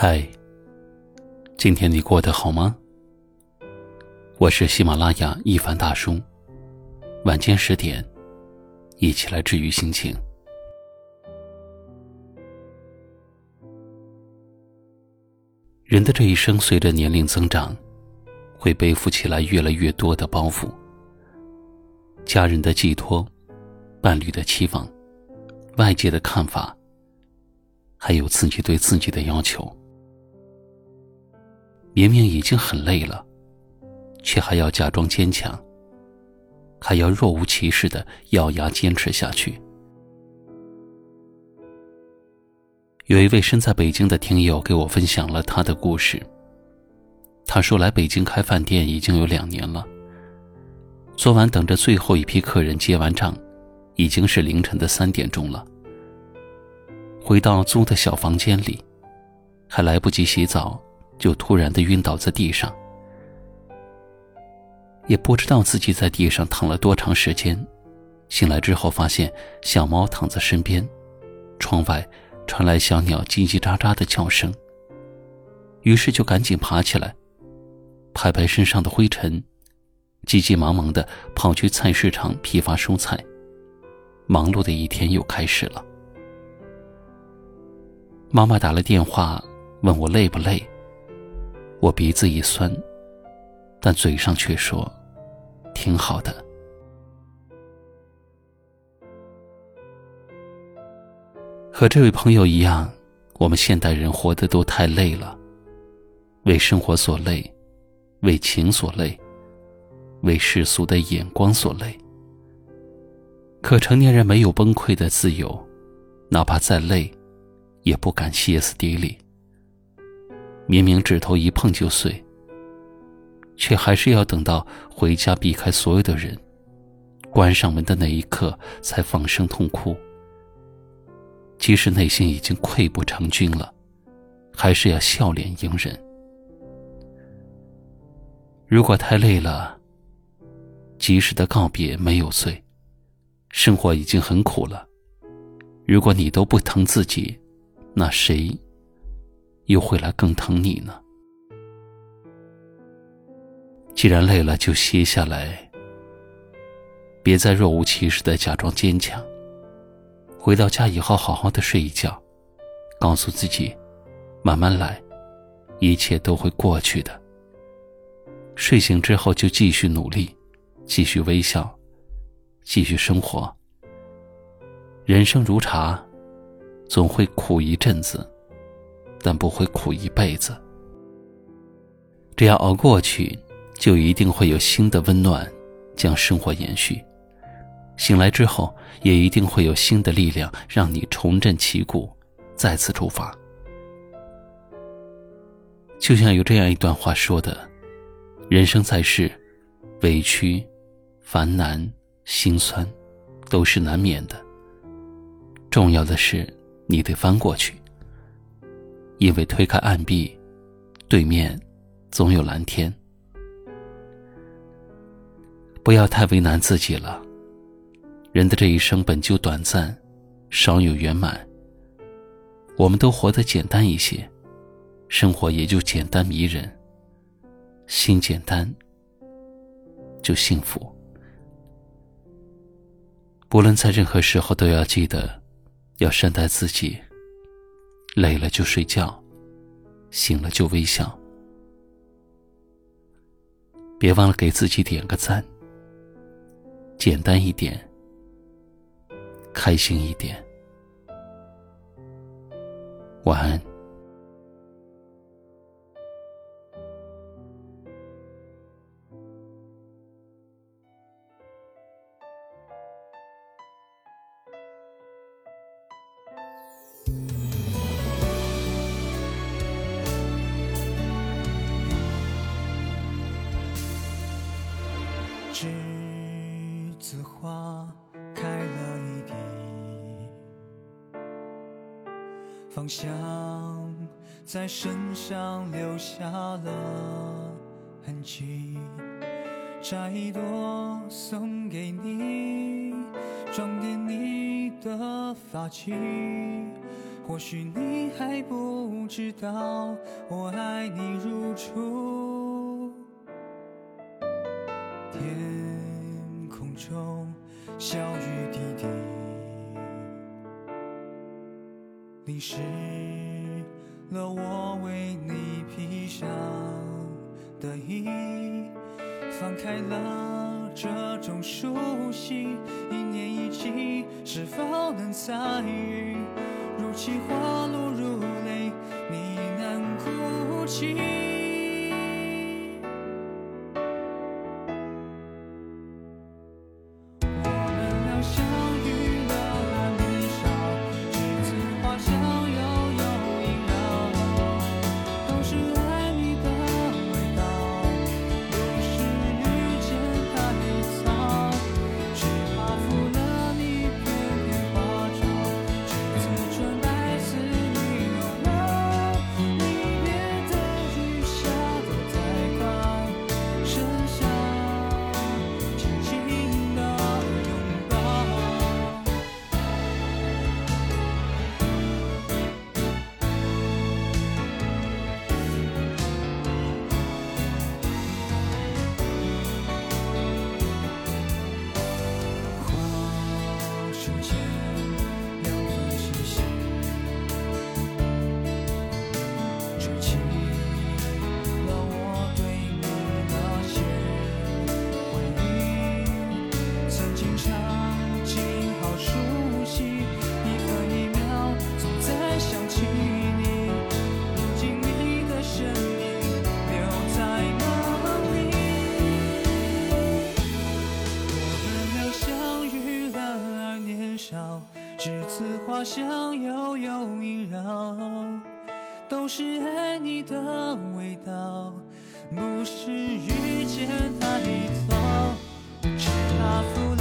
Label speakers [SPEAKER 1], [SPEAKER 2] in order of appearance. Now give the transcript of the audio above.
[SPEAKER 1] 嗨，今天你过得好吗？我是喜马拉雅一凡大叔，晚间十点，一起来治愈心情。人的这一生，随着年龄增长，会背负起来越来越多的包袱：家人的寄托、伴侣的期望、外界的看法，还有自己对自己的要求。明明已经很累了，却还要假装坚强，还要若无其事的咬牙坚持下去。有一位身在北京的听友给我分享了他的故事。他说来北京开饭店已经有两年了。昨晚等着最后一批客人结完账，已经是凌晨的三点钟了。回到租的小房间里，还来不及洗澡。就突然的晕倒在地上，也不知道自己在地上躺了多长时间。醒来之后，发现小猫躺在身边，窗外传来小鸟叽叽喳喳的叫声。于是就赶紧爬起来，拍拍身上的灰尘，急急忙忙的跑去菜市场批发蔬菜。忙碌的一天又开始了。妈妈打了电话问我累不累。我鼻子一酸，但嘴上却说：“挺好的。”和这位朋友一样，我们现代人活得都太累了，为生活所累，为情所累，为世俗的眼光所累。可成年人没有崩溃的自由，哪怕再累，也不敢歇斯底里。明明指头一碰就碎，却还是要等到回家避开所有的人，关上门的那一刻才放声痛哭。即使内心已经溃不成军了，还是要笑脸迎人。如果太累了，及时的告别没有罪。生活已经很苦了，如果你都不疼自己，那谁？又会来更疼你呢？既然累了，就歇下来，别再若无其事的假装坚强。回到家以后，好好的睡一觉，告诉自己，慢慢来，一切都会过去的。睡醒之后就继续努力，继续微笑，继续生活。人生如茶，总会苦一阵子。但不会苦一辈子。只要熬过去，就一定会有新的温暖将生活延续。醒来之后，也一定会有新的力量让你重振旗鼓，再次出发。就像有这样一段话说的：“人生在世，委屈、烦难、心酸，都是难免的。重要的是，你得翻过去。”因为推开暗壁，对面总有蓝天。不要太为难自己了。人的这一生本就短暂，少有圆满。我们都活得简单一些，生活也就简单迷人。心简单，就幸福。不论在任何时候，都要记得要善待自己。累了就睡觉，醒了就微笑。别忘了给自己点个赞。简单一点，开心一点。晚安。
[SPEAKER 2] 芳香在身上留下了痕迹。摘一朵送给你，装点你的发髻。或许你还不知道，我爱你如初。天空中小雨滴滴，淋湿了我为你披上的衣。放开了这种熟悉，一年一季，是否能参与？如泣花露如泪，你难哭泣。栀子花香悠悠萦绕，都是爱你的味道，不是遇见太早，只怕负。